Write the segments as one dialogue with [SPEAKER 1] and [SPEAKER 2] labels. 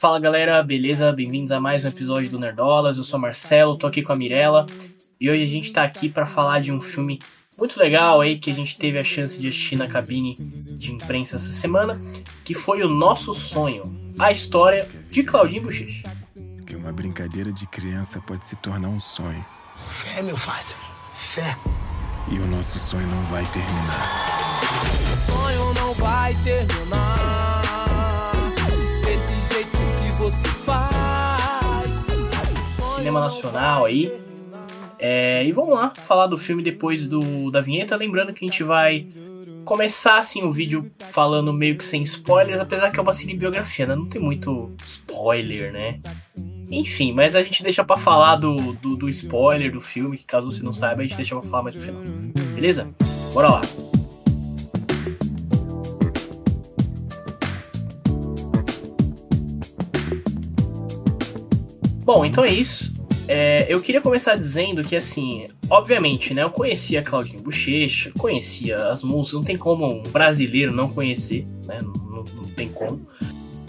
[SPEAKER 1] Fala galera, beleza? Bem-vindos a mais um episódio do Nerdolas. Eu sou Marcelo, tô aqui com a Mirella e hoje a gente tá aqui para falar de um filme muito legal aí que a gente teve a chance de assistir na cabine de imprensa essa semana, que foi o Nosso Sonho, a história de Claudinho Bochecha.
[SPEAKER 2] Que uma brincadeira de criança pode se tornar um sonho.
[SPEAKER 3] Fé, meu fácil. Fé.
[SPEAKER 2] E o nosso sonho não vai terminar.
[SPEAKER 4] O sonho não vai terminar.
[SPEAKER 1] Cinema nacional aí. É, e vamos lá, falar do filme depois do, da vinheta. Lembrando que a gente vai começar assim o vídeo falando meio que sem spoilers, apesar que é uma cinebiografia, né? Não tem muito spoiler, né? Enfim, mas a gente deixa para falar do, do, do, spoiler do filme, que caso você não saiba, a gente deixa pra falar mais no final. Beleza? Bora lá. Bom, então é isso. É, eu queria começar dizendo que, assim, obviamente, né? Eu conhecia Claudinho Bochecha, conhecia as músicas, não tem como um brasileiro não conhecer, né? Não, não, tem como.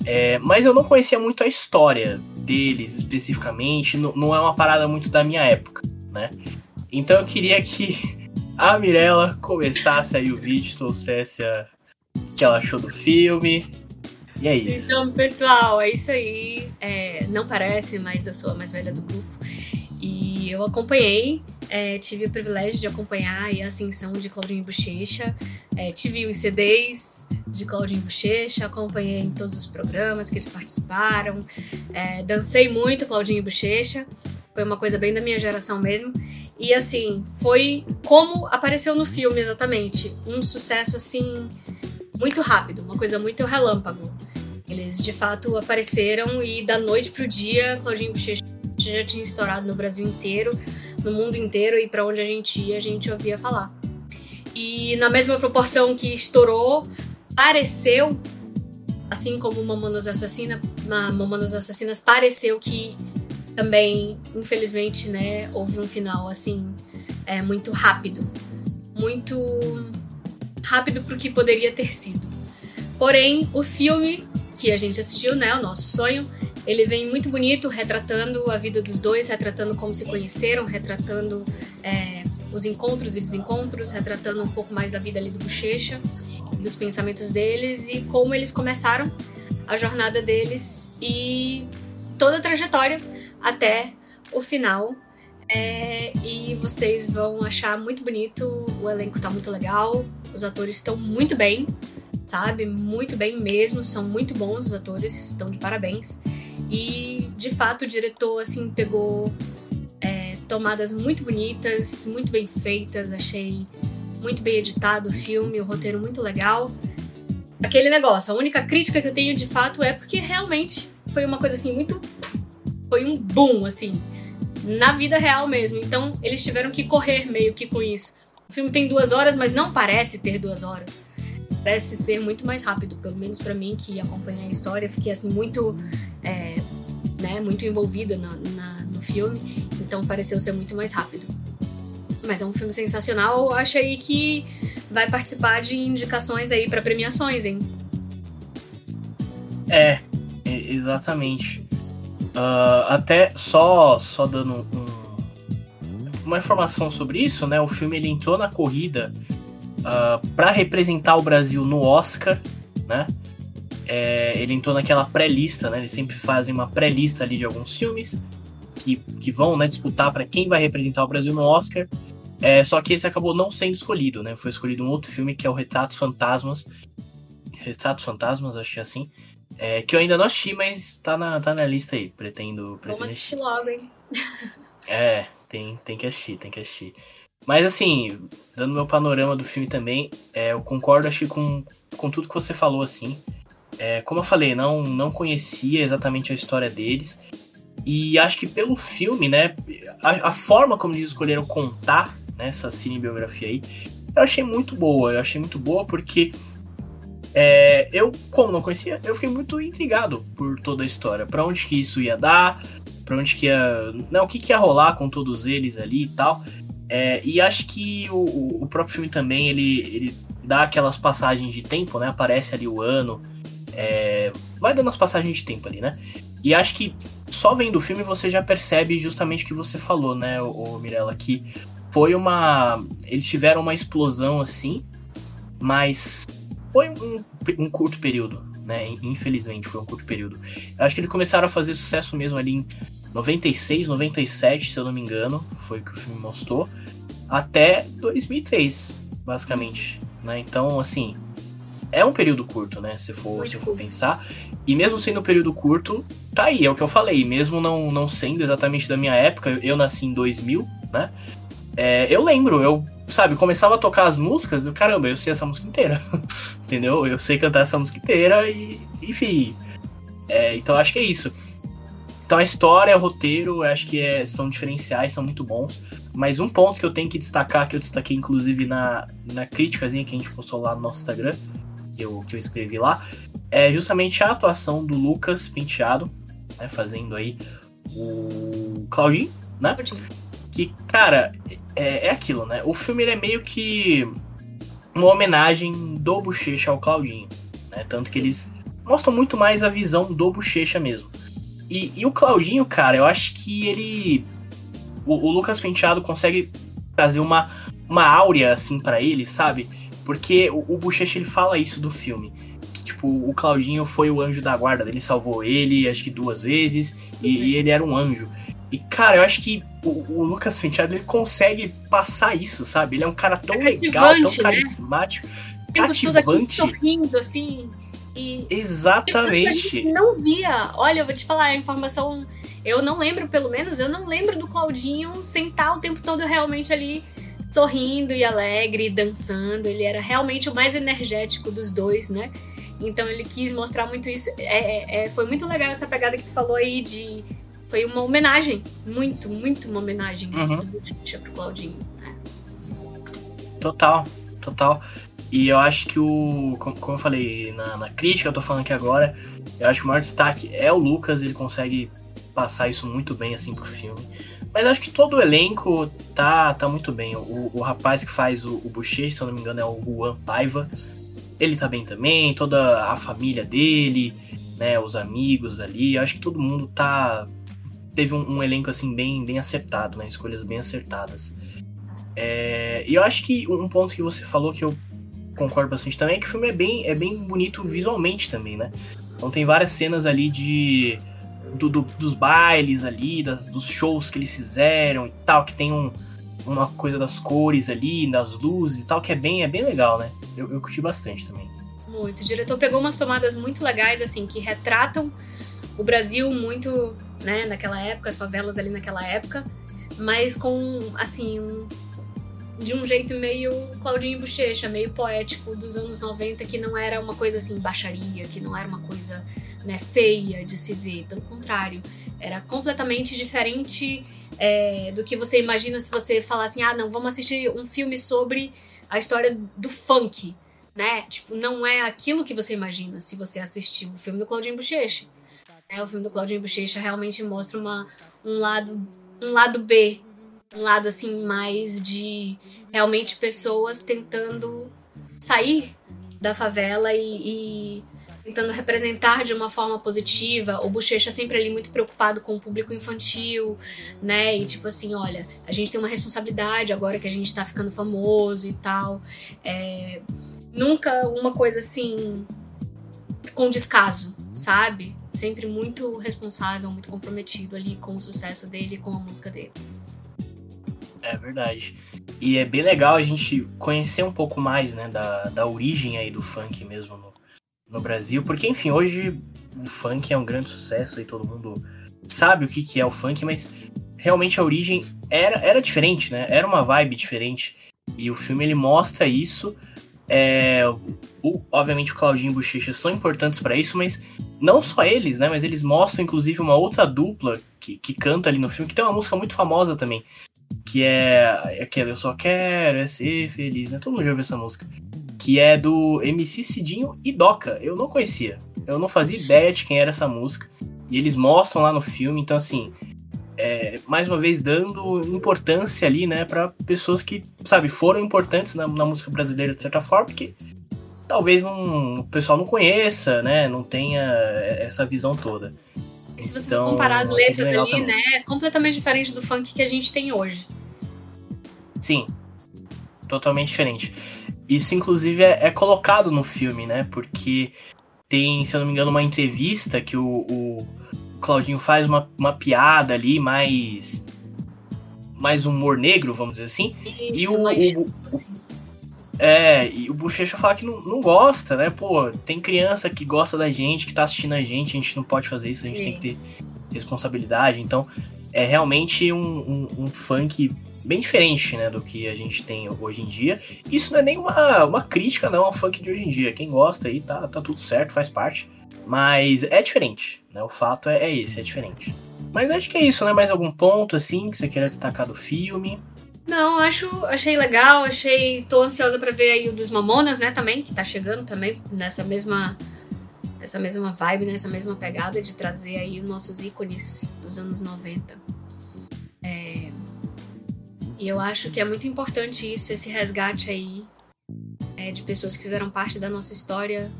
[SPEAKER 1] É, mas eu não conhecia muito a história deles especificamente, não, não, é uma parada muito da minha época, né? Então eu queria que a Mirella começasse aí o vídeo, trouxesse a, o que ela achou do filme. E é isso.
[SPEAKER 5] Então, pessoal, é isso aí. É, não parece, mas eu sou a mais velha do grupo. Eu acompanhei, é, tive o privilégio de acompanhar a ascensão de Claudinho Bochecha. É, tive os CDs de Claudinho Bochecha, acompanhei em todos os programas que eles participaram. É, dancei muito Claudinho Bochecha. Foi uma coisa bem da minha geração mesmo. E assim, foi como apareceu no filme exatamente. Um sucesso assim muito rápido, uma coisa muito relâmpago. Eles de fato apareceram e da noite pro dia, Claudinho Bochecha já tinha estourado no Brasil inteiro, no mundo inteiro e para onde a gente ia, a gente ouvia falar. E na mesma proporção que estourou, pareceu, assim como Mamonas Assassina, Mamonas Assassinas pareceu que também, infelizmente, né, houve um final assim é, muito rápido, muito rápido para o que poderia ter sido. Porém, o filme que a gente assistiu, né, o nosso sonho, ele vem muito bonito, retratando a vida dos dois, retratando como se conheceram, retratando é, os encontros e desencontros, retratando um pouco mais da vida ali do Bochecha, dos pensamentos deles e como eles começaram a jornada deles e toda a trajetória até o final. É, e vocês vão achar muito bonito, o elenco tá muito legal, os atores estão muito bem, sabe? Muito bem mesmo, são muito bons os atores, estão de parabéns. E de fato o diretor assim pegou é, tomadas muito bonitas, muito bem feitas, achei muito bem editado o filme, o roteiro muito legal. Aquele negócio, a única crítica que eu tenho de fato é porque realmente foi uma coisa assim muito. Foi um boom, assim, na vida real mesmo. Então eles tiveram que correr meio que com isso. O filme tem duas horas, mas não parece ter duas horas parece ser muito mais rápido, pelo menos para mim que acompanhei a história, fiquei assim muito, é, né, muito envolvida na, na, no filme, então pareceu ser muito mais rápido. Mas é um filme sensacional, acho aí que vai participar de indicações aí para premiações, hein?
[SPEAKER 1] É, exatamente. Uh, até só só dando um, uma informação sobre isso, né? O filme ele entrou na corrida uh, ah, para representar o Brasil no Oscar, né? É, ele entrou naquela pré-lista, né? Eles sempre fazem uma pré-lista ali de alguns filmes que, que vão né, disputar para quem vai representar o Brasil no Oscar. É, só que esse acabou não sendo escolhido, né? Foi escolhido um outro filme que é o Retratos Fantasmas. Retratos Fantasmas, acho que é assim. É, que eu ainda não assisti, mas tá na, tá na lista aí. Pretendo. pretendo
[SPEAKER 5] Vamos assistir logo, hein?
[SPEAKER 1] é, tem, tem que assistir, tem que assistir. Mas assim, dando meu panorama do filme também, é, eu concordo acho com, com tudo que você falou, assim. É, como eu falei, não, não conhecia exatamente a história deles. E acho que pelo filme, né, a, a forma como eles escolheram contar né, essa cinebiografia aí, eu achei muito boa. Eu achei muito boa porque é, eu, como não conhecia, eu fiquei muito intrigado por toda a história. para onde que isso ia dar, para onde que ia. Não, o que, que ia rolar com todos eles ali e tal. É, e acho que o, o próprio filme também, ele, ele dá aquelas passagens de tempo, né? Aparece ali o ano É, vai dando as passagens de tempo ali, né? E acho que só vendo o filme você já percebe justamente o que você falou, né, o, Mirella, que foi uma. Eles tiveram uma explosão assim, mas foi um, um curto período, né? Infelizmente foi um curto período. Eu acho que eles começaram a fazer sucesso mesmo ali em 96, 97, se eu não me engano, foi o que o filme mostrou, até 2003, basicamente, né? Então, assim, é um período curto, né? Se for, se for pensar. E mesmo sendo um período curto, tá aí, é o que eu falei. Mesmo não, não sendo exatamente da minha época, eu nasci em 2000, né? É, eu lembro, eu, sabe, começava a tocar as músicas, eu, caramba, eu sei essa música inteira. Entendeu? Eu sei cantar essa música inteira e, enfim. É, então acho que é isso. Então a história, o roteiro, acho que é, são diferenciais, são muito bons. Mas um ponto que eu tenho que destacar, que eu destaquei inclusive na, na criticazinha que a gente postou lá no nosso Instagram, que eu, que eu escrevi lá, é justamente a atuação do Lucas Penteado, né, fazendo aí o Claudinho, né? Que, cara, é, é aquilo, né? O filme é meio que uma homenagem do Bochecha ao Claudinho, né? Tanto que eles mostram muito mais a visão do Bochecha mesmo. E, e o Claudinho, cara, eu acho que ele. O, o Lucas Penteado consegue trazer uma, uma áurea, assim, para ele, sabe? Porque o, o Bochecha, ele fala isso do filme. Que, tipo, o Claudinho foi o anjo da guarda, ele salvou ele, acho que duas vezes, e, e ele era um anjo. E, cara, eu acho que o, o, Lucas Penteado, ele consegue passar isso, sabe? Ele é um cara tão é legal, tão né? carismático,
[SPEAKER 5] né? cativante. sorrindo, assim,
[SPEAKER 1] e Exatamente.
[SPEAKER 5] não via. Olha, eu vou te falar, a informação. Eu não lembro, pelo menos, eu não lembro do Claudinho sentar o tempo todo realmente ali sorrindo e alegre, dançando. Ele era realmente o mais energético dos dois, né? Então ele quis mostrar muito isso. É, é, foi muito legal essa pegada que tu falou aí de. Foi uma homenagem. Muito, muito uma homenagem uhum. do pro Claudinho. Né?
[SPEAKER 1] Total, total. E eu acho que o. Como eu falei na, na, crítica, eu tô falando aqui agora, eu acho que o maior destaque é o Lucas, ele consegue passar isso muito bem assim pro filme. Mas acho que todo o elenco tá, tá muito bem. O, o rapaz que faz o, o se eu não me engano, é o Juan Paiva. Ele tá bem também, toda a família dele, né, os amigos ali. Eu acho que todo mundo tá. Teve um, um elenco assim bem, bem acertado, né? Escolhas bem acertadas. É, e eu acho que um ponto que você falou que eu concordo bastante também é que o filme é bem, é bem bonito visualmente também, né? Então tem várias cenas ali de. Do, do, dos bailes ali, das, dos shows que eles fizeram e tal, que tem um, uma coisa das cores ali, das luzes e tal, que é bem, é bem legal, né? Eu, eu curti bastante também.
[SPEAKER 5] Muito. O diretor pegou umas tomadas muito legais, assim, que retratam o Brasil muito, né, naquela época, as favelas ali naquela época, mas com, assim, um de um jeito meio Claudinho Bochecha, meio poético dos anos 90, que não era uma coisa assim, baixaria, que não era uma coisa né, feia de se ver. Pelo contrário, era completamente diferente é, do que você imagina se você falar assim: ah, não, vamos assistir um filme sobre a história do funk. Né? Tipo, não é aquilo que você imagina se você assistir o filme do Claudinho Bochecha. É, o filme do Claudinho Bochecha realmente mostra uma, um lado um lado B lado assim mais de realmente pessoas tentando sair da favela e, e, tentando representar de uma forma positiva. O Bochecha sempre ali muito preocupado com o público infantil, né? E tipo assim, olha, a gente tem uma responsabilidade agora que a gente tá ficando famoso e tal. É, nunca uma coisa assim com descaso, sabe? Sempre muito responsável, muito comprometido ali com o sucesso dele, com a música dele.
[SPEAKER 1] É verdade. E é bem legal a gente conhecer um pouco mais, né, da, da origem aí do funk mesmo no, no Brasil, porque, enfim, hoje o funk é um grande sucesso e todo mundo sabe o que, que é o funk, mas realmente a origem era, era diferente, né? Era uma vibe diferente. E o filme ele mostra isso. É, o, obviamente o Claudinho e o Bochecha são importantes para isso, mas não só eles, né? Mas eles mostram inclusive uma outra dupla que, que canta ali no filme, que tem uma música muito famosa também, que é aquela Eu Só Quero é Ser Feliz, né? Todo mundo já ouviu essa música. Que é do MC Cidinho e Doca. Eu não conhecia. Eu não fazia ideia de quem era essa música. E eles mostram lá no filme, então assim. É, mais uma vez dando importância ali, né, para pessoas que, sabe, foram importantes na, na, música brasileira de certa forma, porque talvez não, o pessoal não conheça, né? Não tenha essa visão toda.
[SPEAKER 5] E se você
[SPEAKER 1] Então,
[SPEAKER 5] for comparar as letras ali,
[SPEAKER 1] também.
[SPEAKER 5] né, é completamente diferente do funk que a gente tem hoje.
[SPEAKER 1] Sim. Totalmente diferente. Isso, inclusive, é, é colocado no filme, né? Porque tem, se eu não me engano, uma entrevista que o, o Claudinho faz uma, uma piada ali, mais. mais humor negro, vamos dizer assim. E
[SPEAKER 5] Isso,
[SPEAKER 1] o,
[SPEAKER 5] mas-
[SPEAKER 1] o- É, e o Bochecha fala que não, não gosta, né? Pô, tem criança que gosta da gente, que tá assistindo a gente, a gente não pode fazer isso, a gente
[SPEAKER 5] Sim.
[SPEAKER 1] tem que ter responsabilidade. Então, é realmente um, um, um funk bem diferente, né, do que a gente tem hoje em dia. Isso não é nem uma, uma crítica, não, ao funk de hoje em dia. Quem gosta aí, tá, tá tudo certo, faz parte. Mas é diferente, né? O fato é, é esse, é diferente. Mas acho que é isso, né? Mais algum ponto, assim, que você queira destacar do filme?
[SPEAKER 5] Não, acho, achei legal, achei. tô ansiosa pra ver aí o dos Mamonas, né, também, que tá chegando também nessa mesma nessa mesma vibe, nessa mesma pegada de trazer aí os nossos ícones dos anos 90. É, E eu acho que é muito importante isso, esse resgate aí é, de pessoas que fizeram parte da nossa história,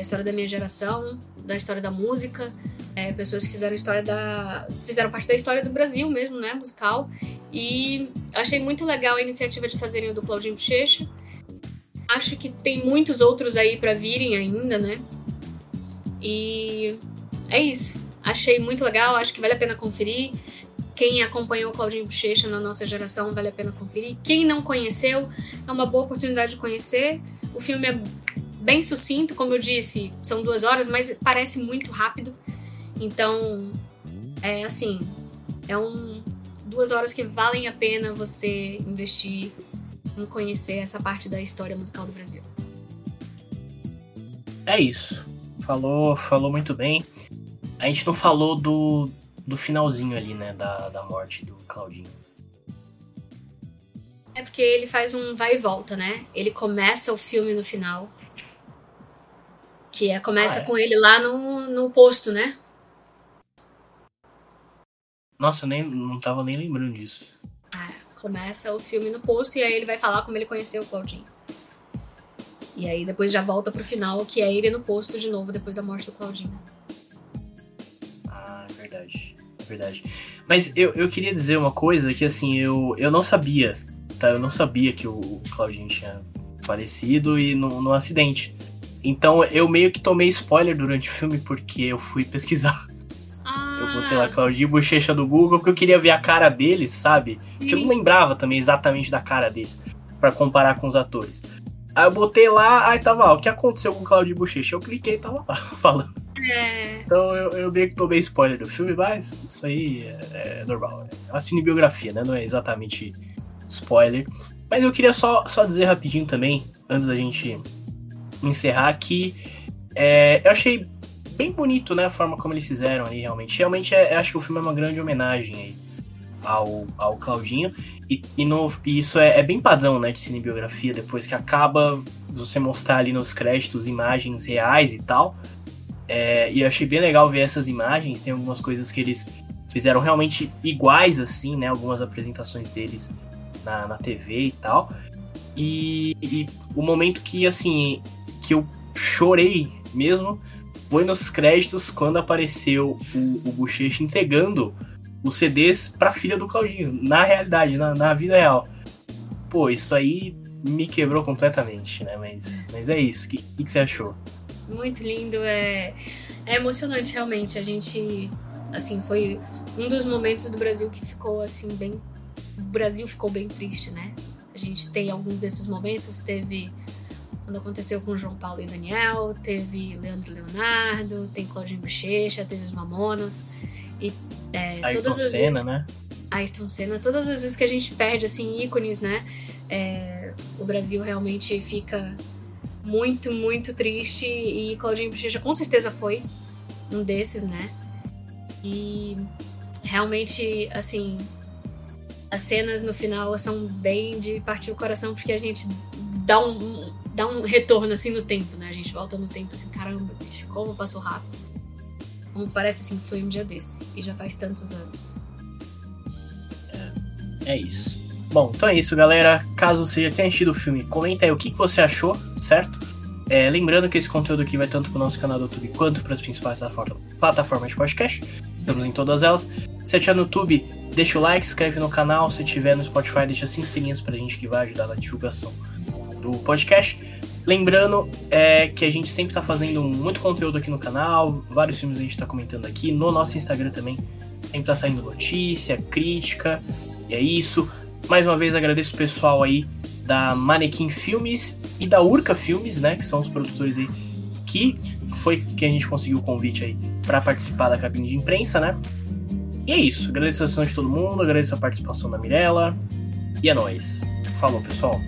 [SPEAKER 5] da história da minha geração, da história da música, é, pessoas que fizeram história da. fizeram parte da história do Brasil mesmo, né? Musical. E achei muito legal a iniciativa de fazerem o do Claudinho Bochecha. Acho que tem muitos outros aí pra virem ainda, né? E é isso. Achei muito legal, acho que vale a pena conferir. Quem acompanhou o Claudinho Bochecha na nossa geração vale a pena conferir. Quem não conheceu, é uma boa oportunidade de conhecer. O filme é bem sucinto, como eu disse, são duas horas, mas parece muito rápido. Então, é assim, é um duas horas que valem a pena você investir em conhecer essa parte da história musical do Brasil.
[SPEAKER 1] É isso. Falou, falou muito bem. A gente não falou do, do finalzinho ali, né? Da, da morte do Claudinho.
[SPEAKER 5] É porque ele faz um vai e volta, né? Ele começa o filme no final. Que é, começa
[SPEAKER 1] Ah, é?
[SPEAKER 5] com ele lá no, no posto, né?
[SPEAKER 1] Nossa, eu nem, não tava nem lembrando disso.
[SPEAKER 5] Começa o filme no posto e aí ele vai falar como ele conheceu o Claudinho. E aí depois já volta pro final, que é ele no posto de novo depois da morte do Claudinho.
[SPEAKER 1] Ah, é verdade. É verdade. Mas eu, eu queria dizer uma coisa que, assim, eu, eu não sabia, tá? Eu não sabia que o Claudinho tinha falecido e no, no acidente. Então eu meio que tomei spoiler durante o filme porque eu fui pesquisar. Eu botei lá Claudinho Bochecha do Google porque eu queria ver a cara deles, sabe? Porque eu não lembrava também exatamente da cara deles pra comparar com os atores. Aí eu botei lá, aí tava lá, o que aconteceu com o Claudinho Bochecha? Eu cliquei e tava lá falando.
[SPEAKER 5] É,
[SPEAKER 1] Então eu, eu meio que tomei spoiler do filme, mas isso aí é, é normal. É uma cinebiografia, né? Não é exatamente spoiler. Mas eu queria só, só dizer rapidinho também, antes da gente encerrar, que é, eu achei bem bonito, né? A forma como eles fizeram ali, realmente. Realmente, é, acho que o filme é uma grande homenagem aí ao, ao Claudinho. E, e, no- e isso é, é bem padrão, né? De cinebiografia, depois que acaba você mostrar ali nos créditos imagens reais e tal. É, e eu achei bem legal ver essas imagens. Tem algumas coisas que eles fizeram realmente iguais, assim, né? Algumas apresentações deles na, na TV e tal. E, e o momento que, assim, que eu chorei mesmo foi nos créditos quando apareceu o, o Bochecha entregando os CDs pra filha do Claudinho, na realidade, na, na vida real. Pô, isso aí me quebrou completamente, né? Mas, mas é isso. O que, que, que você achou?
[SPEAKER 5] muito lindo, é, é emocionante realmente. A gente, assim, foi um dos momentos do Brasil que ficou assim bem, o Brasil ficou bem triste, né? A gente tem alguns desses momentos, teve quando aconteceu com João Paulo e Daniel, teve Leandro Leonardo, tem Claudinho Bochecha, teve os Mamonas e é,
[SPEAKER 1] Ayrton
[SPEAKER 5] todas as
[SPEAKER 1] Senna,
[SPEAKER 5] vezes,
[SPEAKER 1] né?
[SPEAKER 5] Ayrton Senna, todas as vezes que a gente perde assim ícones, né? é, o Brasil realmente fica muito, muito triste e Claudinho Bochecha com certeza foi um desses, né? E realmente, assim, as cenas no final são bem de partir o coração porque a gente dá um, dá um retorno assim no tempo, né? A gente volta no tempo assim, caramba, bicho, como passou rápido. Como parece assim que foi um dia desse e já faz tantos anos.
[SPEAKER 1] É isso. Bom, então é isso, galera. Caso você já tenha assistido o filme, comenta aí o que, que você achou, certo? É, lembrando que esse conteúdo aqui vai tanto para o nosso canal do YouTube quanto para as principais plataformas de podcast. Estamos em todas elas. Se estiver no YouTube, deixa o like, se inscreve no canal. Se estiver no Spotify, deixa 5 estrelinhas para a gente que vai ajudar na divulgação do podcast. Lembrando é, que a gente sempre está fazendo muito conteúdo aqui no canal, vários filmes a gente está comentando aqui. No nosso Instagram também sempre tá saindo notícia, crítica, e é isso. Mais uma vez agradeço o pessoal aí da Manequim Filmes e da Urca Filmes, né, que são os produtores aí que foi que a gente conseguiu o convite aí para participar da cabine de imprensa, né? E é isso. Agradeço a atenção de todo mundo, agradeço a participação da Mirella. E é nóis. Falou, pessoal.